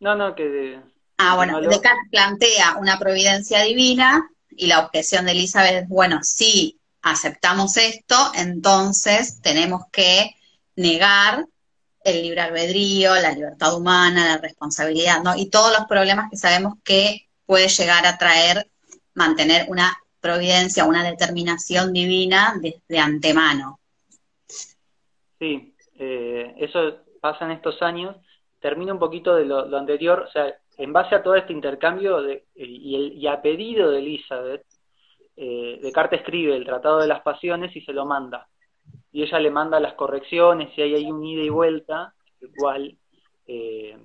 No, no, que... ah, bueno, Descartes plantea una providencia divina y la objeción de Elizabeth es, bueno, si aceptamos esto, entonces tenemos que negar el libre albedrío, la libertad humana, la responsabilidad, ¿no? Y todos los problemas que sabemos que puede llegar a traer mantener una providencia, una determinación divina de, antemano. Sí, eh, eso pasa en estos años. Termino un poquito de lo, anterior, o sea, en base a todo este intercambio de, y, a pedido de Elizabeth, eh, Descartes escribe el Tratado de las Pasiones y se lo manda. Y ella le manda las correcciones y ahí hay un ida y vuelta, igual eh,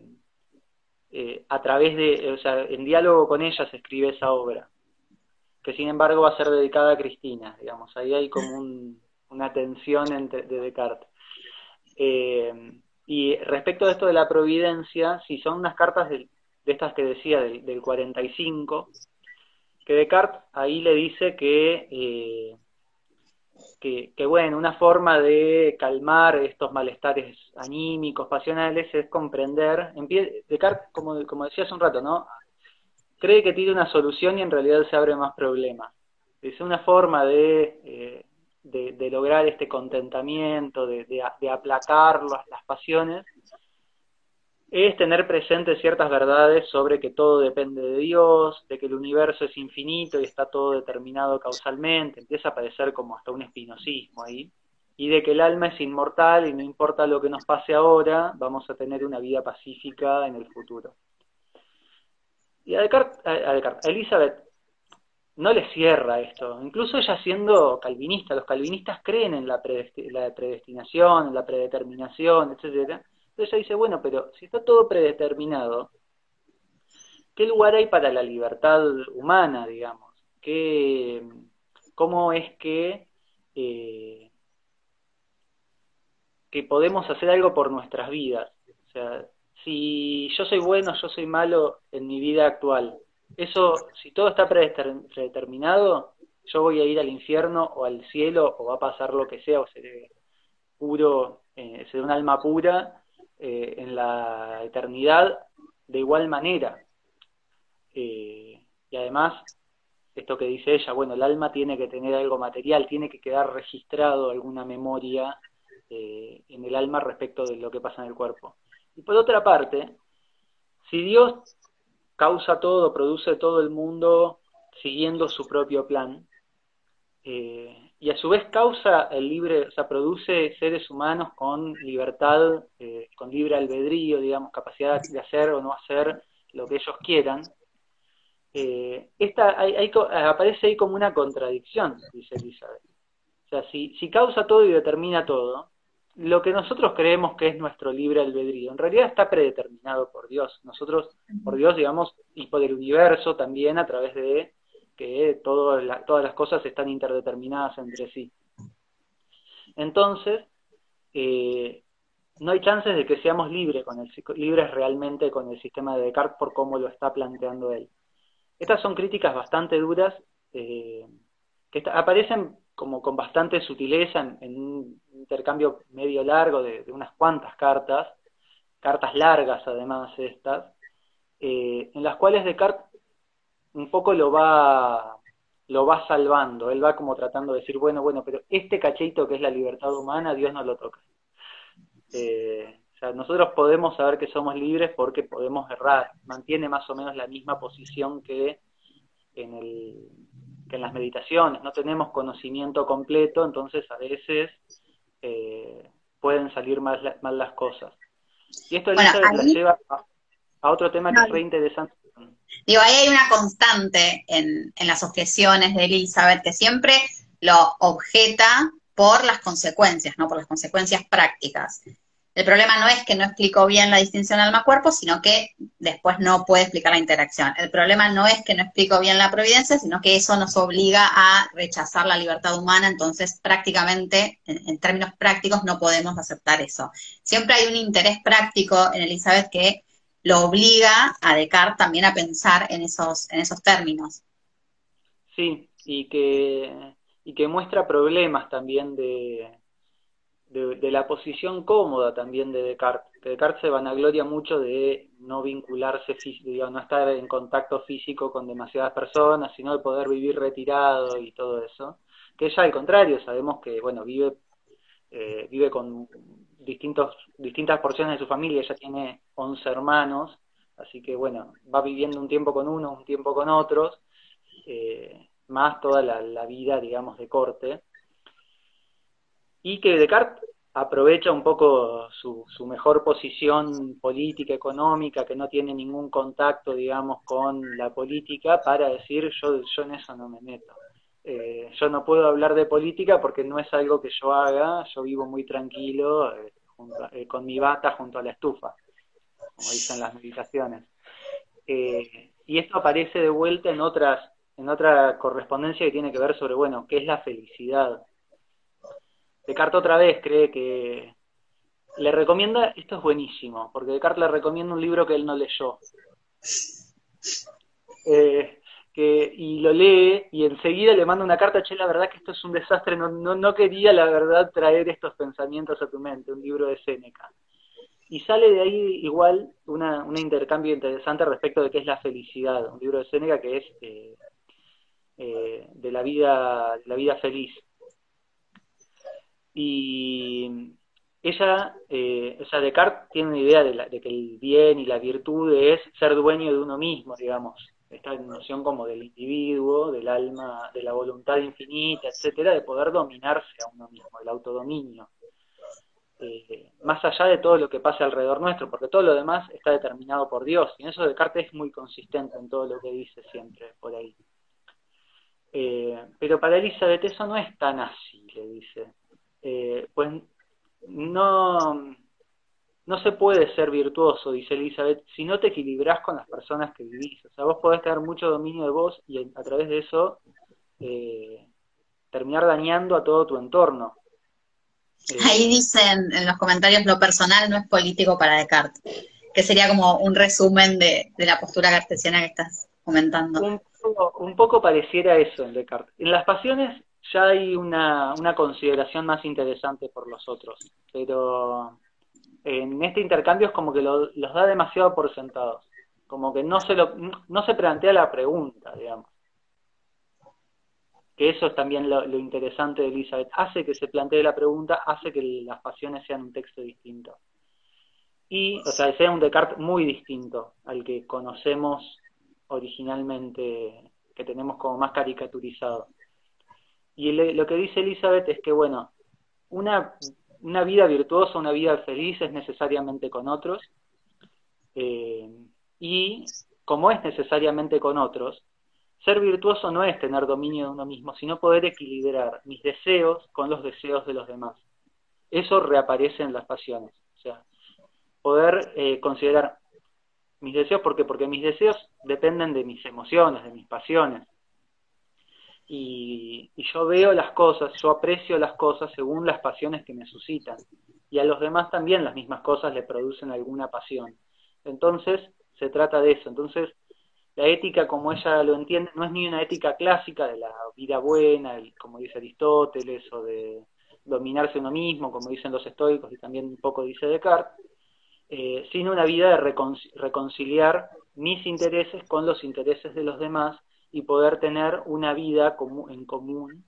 eh, a través de, o sea, en diálogo con ella se escribe esa obra, que sin embargo va a ser dedicada a Cristina, digamos, ahí hay como una tensión entre, de Descartes. Eh, y respecto de esto de la providencia, si son unas cartas de, estas que decía del, del, 45, que Descartes ahí le dice que eh, que, bueno, una forma de calmar estos malestares anímicos, pasionales, es comprender, Descartes, como, como decía hace un rato, ¿no? Cree que tiene una solución y en realidad se abre más problemas. Es una forma de, eh, de, lograr este contentamiento, de, de, aplacar las pasiones, es tener presente ciertas verdades sobre que todo depende de Dios, de que el universo es infinito y está todo determinado causalmente, empieza a parecer como hasta un espinosismo ahí, y de que el alma es inmortal y no importa lo que nos pase ahora, vamos a tener una vida pacífica en el futuro. Y a, Descartes, a, Elizabeth no le cierra esto, incluso ella siendo calvinista, los calvinistas creen en la, predestinación, en la predeterminación, etcétera, entonces ella dice, bueno, pero si está todo predeterminado, ¿qué lugar hay para la libertad humana, digamos? ¿Qué, ¿Cómo es que, eh, que podemos hacer algo por nuestras vidas? O sea, si yo soy bueno, yo soy malo en mi vida actual, eso, si todo está predeterminado, yo voy a ir al infierno o al cielo o va a pasar lo que sea, o seré puro, eh, seré un alma pura eh, en la eternidad de igual manera. Eh, y además, esto que dice ella, bueno, el alma tiene que tener algo material, tiene que quedar registrado alguna memoria eh, en el alma respecto de lo que pasa en el cuerpo. Y por otra parte, si Dios causa todo, produce todo el mundo siguiendo su propio plan, eh, y a su vez causa el libre, o sea, produce seres humanos con libertad, eh, con libre albedrío, digamos, capacidad de hacer o no hacer lo que ellos quieran. Eh, esta, hay, aparece ahí como una contradicción, dice Elizabeth. O sea, si, si causa todo y determina todo, lo que nosotros creemos que es nuestro libre albedrío, en realidad está predeterminado por Dios. Nosotros, por Dios, digamos, y por el universo también a través de que todas las cosas están interdeterminadas entre sí. Entonces, eh, no hay chances de que seamos libres, realmente con el sistema de Descartes por cómo lo está planteando él. Estas son críticas bastante duras eh, que aparecen como con bastante sutileza en, un intercambio medio largo de, unas cuantas cartas, cartas largas además estas, eh, en las cuales Descartes un poco lo va lo va salvando, él va como tratando de decir, bueno, bueno, pero este cachito que es la libertad humana, Dios no lo toca. Eh, o sea, nosotros podemos saber que somos libres porque podemos errar, mantiene más o menos la misma posición que en, el, que en las meditaciones, no tenemos conocimiento completo, entonces a veces eh, pueden salir mal, mal, las cosas. Y esto bueno, lleva a, otro tema que es re interesante Digo, ahí hay una constante en, las objeciones de Elizabeth que siempre lo objeta por las consecuencias, ¿no? Por las consecuencias prácticas. El problema no es que no explicó bien la distinción alma-cuerpo, sino que después no puede explicar la interacción. El problema no es que no explicó bien la providencia, sino que eso nos obliga a rechazar la libertad humana, entonces prácticamente, en, términos prácticos, no podemos aceptar eso. Siempre hay un interés práctico en Elizabeth que lo obliga a Descartes también a pensar en esos, en esos términos. Sí, y que, y que muestra problemas también de, de, la posición cómoda también de Descartes. Descartes se vanagloria mucho de no vincularse, digamos, no estar en contacto físico con demasiadas personas, sino de poder vivir retirado y todo eso. Que ella, al contrario, sabemos que, bueno, vive, eh, vive con distintos, distintas porciones de su familia, ella tiene 11 hermanos, así que, bueno, va viviendo un tiempo con uno, un tiempo con otros, eh, más toda la, vida, digamos, de corte y que Descartes aprovecha un poco su, mejor posición política, económica, que no tiene ningún contacto, digamos, con la política, para decir yo en eso no me meto. Eh, yo no puedo hablar de política porque no es algo que yo haga, yo vivo muy tranquilo eh, eh, con mi bata junto a la estufa, como dicen las meditaciones. y esto aparece de vuelta en otras en otra correspondencia que tiene que ver sobre, bueno, qué es la felicidad, Descartes otra vez cree que le recomienda, esto es buenísimo, porque Descartes le recomienda un libro que él no leyó. Eh, que, y lo lee y enseguida le manda una carta, che, la verdad que esto es un desastre, no, no, no quería la verdad traer estos pensamientos a tu mente, un libro de Séneca. Y sale de ahí igual una, un intercambio interesante respecto de qué es la felicidad, un libro de Séneca que es eh, eh, de la vida, de la vida feliz. Y ella, eh, o sea, Descartes tiene una idea de, que el bien y la virtud es ser dueño de uno mismo, digamos. Esta noción como del individuo, del alma, de la voluntad infinita, etcétera, de poder dominarse a uno mismo, el autodominio. Eh, más allá de todo lo que pasa alrededor nuestro, porque todo lo demás está determinado por Dios, y en eso Descartes es muy consistente en todo lo que dice siempre por ahí. Eh, pero para Elizabeth eso no es tan así, le dice. Eh, pues no, no se puede ser virtuoso, dice Elizabeth, si no te equilibras con las personas que vivís. O sea, vos podés tener mucho dominio de vos y a través de eso eh, terminar dañando a todo tu entorno. Eh, Ahí dicen en los comentarios, lo personal no es político para Descartes, que sería como un resumen de, la postura cartesiana que estás comentando. Un un poco pareciera eso en Descartes. En las pasiones ya hay una, una consideración más interesante por los otros, pero en este intercambio es como que los da demasiado por sentados, como que no se, no se plantea la pregunta, digamos. Que eso es también lo, interesante de Elizabeth, hace que se plantee la pregunta, hace que las pasiones sean un texto distinto. Y, o sea, sea un Descartes muy distinto al que conocemos originalmente, que tenemos como más caricaturizado. Y lo que dice Elizabeth es que, bueno, una, una vida virtuosa, una vida feliz es necesariamente con otros. Eh, y como es necesariamente con otros, ser virtuoso no es tener dominio de uno mismo, sino poder equilibrar mis deseos con los deseos de los demás. Eso reaparece en las pasiones. O sea, poder eh, considerar mis deseos, ¿por qué? Porque mis deseos dependen de mis emociones, de mis pasiones y, yo veo las cosas, yo aprecio las cosas según las pasiones que me suscitan. Y a los demás también las mismas cosas le producen alguna pasión. Entonces, se trata de eso. Entonces, la ética, como ella lo entiende, no es ni una ética clásica de la vida buena, como dice Aristóteles, o de dominarse uno mismo, como dicen los estoicos y también un poco dice Descartes, eh, sino una vida de reconciliar mis intereses con los intereses de los demás y poder tener una vida en común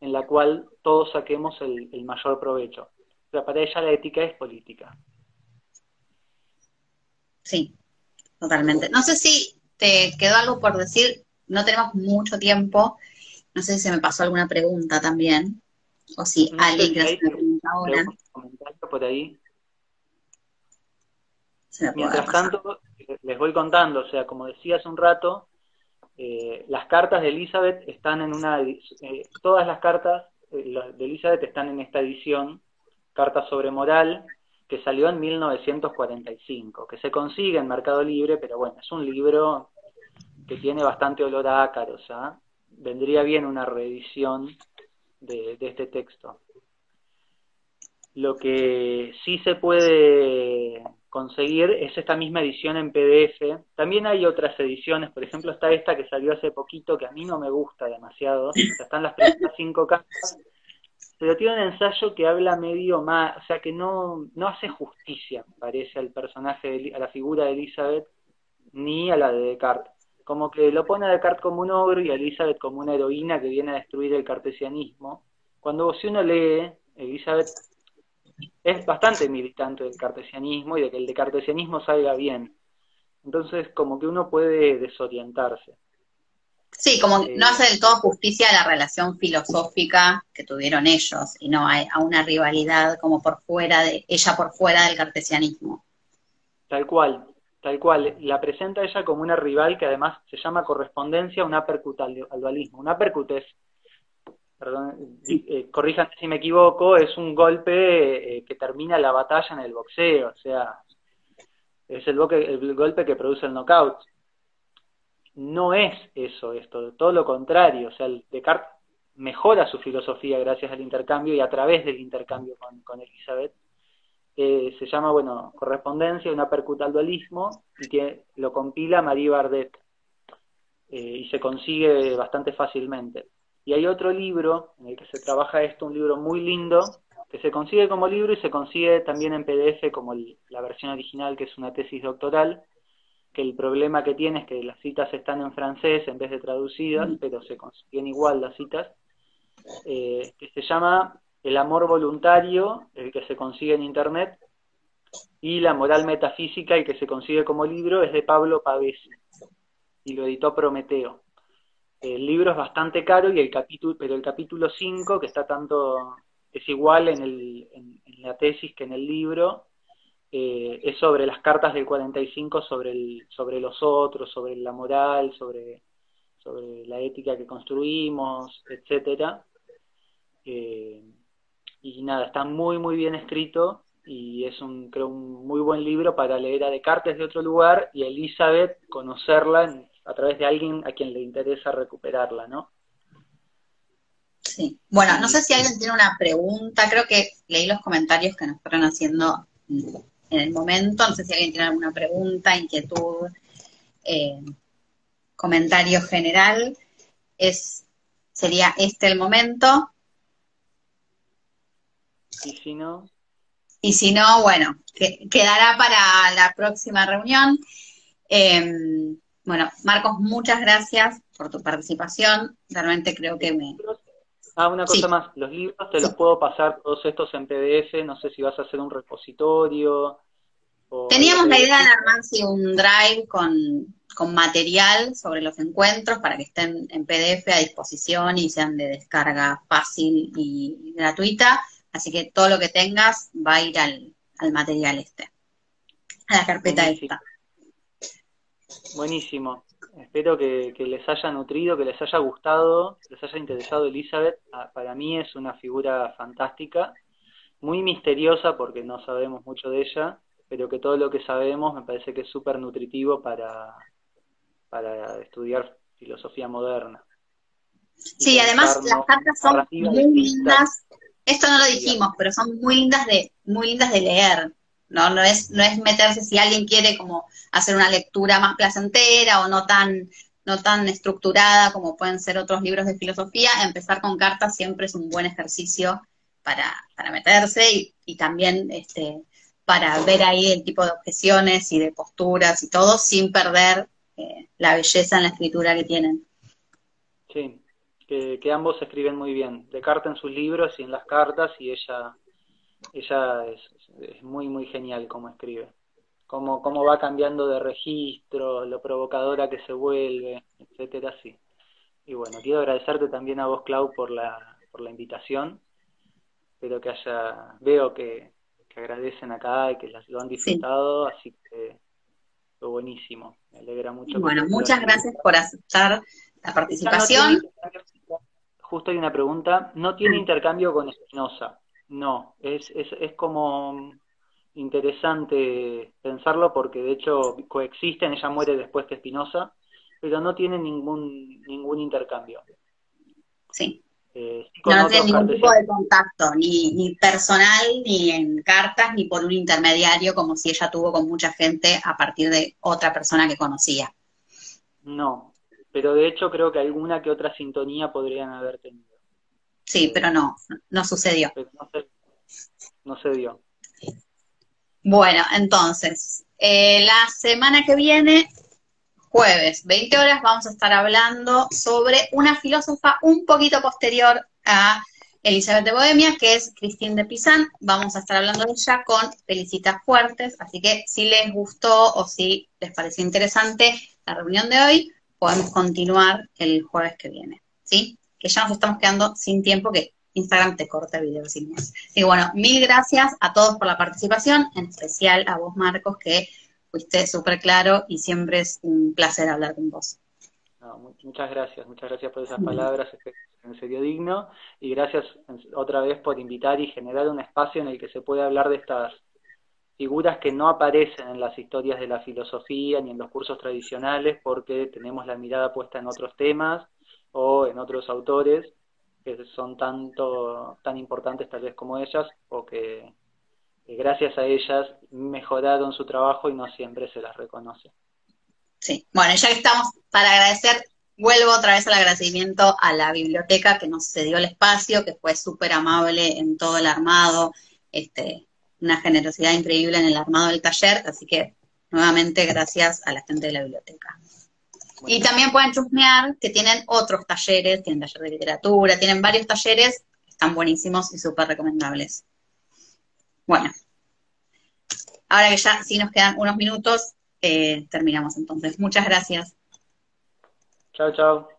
en la cual todos saquemos el, mayor provecho. Pero para ella la ética es política. Sí, totalmente. No sé si te quedó algo por decir, no tenemos mucho tiempo, no sé si se me pasó alguna pregunta también, o si alguien quiere hacer una pregunta ahora. por ahí. Mientras tanto, les voy contando, o sea, como decía hace un rato, eh, las cartas de Elizabeth están en una, eh, todas las cartas eh, de Elizabeth están en esta edición, cartas sobre moral, que salió en 1945, que se consigue en Mercado Libre, pero bueno, es un libro que tiene bastante olor a ácaros, ¿ah? vendría bien una reedición de, de este texto. Lo que sí se puede conseguir es esta misma edición en PDF. También hay otras ediciones, por ejemplo está esta que salió hace poquito, que a mí no me gusta demasiado, están las primeras cinco cartas, pero tiene un ensayo que habla medio más, o sea que no, no hace justicia, parece, al personaje, a la figura de Elizabeth, ni a la de Descartes. Como que lo pone a Descartes como un ogro y a Elizabeth como una heroína que viene a destruir el cartesianismo. Cuando si uno lee, Elizabeth es bastante militante del cartesianismo y de que el de cartesianismo salga bien. Entonces, como que uno puede desorientarse. Sí, como que no eh, hace del todo justicia a la relación filosófica que tuvieron ellos, y no a, a, una rivalidad como por fuera de, ella por fuera del cartesianismo. Tal cual, tal cual. La presenta ella como una rival que además se llama correspondencia, un uppercut al, al dualismo. Un uppercut es perdón, eh, corrijan si me equivoco, es un golpe eh, que termina la batalla en el boxeo, o sea, es el, el golpe que produce el knockout. No es eso esto, todo lo contrario, o sea, el Descartes mejora su filosofía gracias al intercambio y a través del intercambio con, con Elizabeth. Eh, se llama, bueno, correspondencia, una percuta al dualismo, y que lo compila Marie Bardet, eh, y se consigue bastante fácilmente. Y hay otro libro en el que se trabaja esto, un libro muy lindo, que se consigue como libro y se consigue también en PDF como la versión original, que es una tesis doctoral, que el problema que tiene es que las citas están en francés en vez de traducidas, pero se consiguen igual las citas, eh, que se llama El amor voluntario, el que se consigue en Internet, y La moral metafísica, el que se consigue como libro, es de Pablo Pavesi, y lo editó Prometeo. El libro es bastante caro y el capítulo, pero el capítulo 5, que está tanto, es igual en, el, en, la tesis que en el libro, eh, es sobre las cartas del 45, sobre, el, sobre los otros, sobre la moral, sobre, sobre la ética que construimos, etcétera. Eh, y nada, está muy, muy bien escrito y es un, creo, un muy buen libro para leer a Descartes de otro lugar y a Elizabeth conocerla en, a través de alguien a quien le interesa recuperarla, ¿no? Sí. Bueno, no sé si alguien tiene una pregunta, creo que leí los comentarios que nos fueron haciendo en el momento, no sé si alguien tiene alguna pregunta, inquietud, eh, comentario general, es sería este el momento. Y si no. Y si no, bueno, que, quedará para la próxima reunión. Eh, bueno, Marcos, muchas gracias por tu participación. Realmente creo que me... Ah, una cosa más. Los libros te los puedo pasar todos estos en PDF. No sé si vas a hacer un repositorio. Teníamos la idea de armar un drive con, con material sobre los encuentros para que estén en PDF a disposición y sean de descarga fácil y gratuita. Así que todo lo que tengas va a ir al, al material este, a la carpeta esta. Buenísimo. Espero que, les haya nutrido, que les haya gustado, que les haya interesado Elizabeth. Ah, para mí es una figura fantástica, muy misteriosa porque no sabemos mucho de ella, pero que todo lo que sabemos me parece que es súper nutritivo para, para estudiar filosofía moderna. Sí, además las cartas son muy lindas. Esto no lo dijimos, pero son muy lindas de muy lindas de leer. ¿No? No es, no es meterse si alguien quiere como hacer una lectura más placentera o no tan, no tan estructurada como pueden ser otros libros de filosofía, empezar con cartas siempre es un buen ejercicio para, para meterse y, y también este, para ver ahí el tipo de objeciones y de posturas y todo sin perder eh, la belleza en la escritura que tienen. Sí, que, ambos escriben muy bien, de carta en sus libros y en las cartas y ella ella es, es muy, muy genial como escribe. Cómo, cómo va cambiando de registro, lo provocadora que se vuelve, etcétera, sí. Y bueno, quiero agradecerte también a vos, Clau, por la, por la invitación. Espero que haya, veo que, que agradecen acá y que lo han disfrutado, así que fue buenísimo. Me alegra mucho. Bueno, muchas gracias por aceptar la participación. justo hay una pregunta. ¿No tiene intercambio con Espinosa? No, es, es, es como interesante pensarlo porque de hecho coexisten, ella muere después que Spinoza, pero no tiene ningún, ningún intercambio. Sí. Eh, no, tiene ningún tipo de contacto, ni, ni personal, ni en cartas, ni por un intermediario, como si ella tuvo con mucha gente a partir de otra persona que conocía. No, pero de hecho creo que alguna que otra sintonía podrían haber tenido. Sí, pero no, no sucedió. No se, no se dio. Bueno, entonces, eh, la semana que viene, jueves, 20 horas, vamos a estar hablando sobre una filósofa un poquito posterior a Elizabeth de Bohemia, que es Christine de Pizan. Vamos a estar hablando de ella con Felicitas Fuertes, así que si les gustó o si les pareció interesante la reunión de hoy, podemos continuar el jueves que viene, ¿sí? Que ya nos estamos quedando sin tiempo, que Instagram te corta el video sin más. Y bueno, mil gracias a todos por la participación, en especial a vos, Marcos, que fuiste súper claro y siempre es un placer hablar con vos. muchas gracias, muchas gracias por esas palabras, en serio digno, y gracias otra vez por invitar y generar un espacio en el que se puede hablar de estas figuras que no aparecen en las historias de la filosofía ni en los cursos tradicionales porque tenemos la mirada puesta en otros temas o en otros autores que son tanto tan importantes tal vez como ellas o que, gracias a ellas mejoraron su trabajo y no siempre se las reconoce. Sí, bueno, ya que estamos para agradecer, vuelvo otra vez al agradecimiento a la biblioteca que nos cedió el espacio, que fue súper amable en todo el armado, este, una generosidad increíble en el armado del taller, así que nuevamente gracias a la gente de la biblioteca. Y también pueden chusmear que tienen otros talleres, tienen taller de literatura, tienen varios talleres, están buenísimos y súper recomendables. Bueno, ahora que ya sí nos quedan unos minutos, eh, terminamos entonces. Muchas gracias. Chao, chao.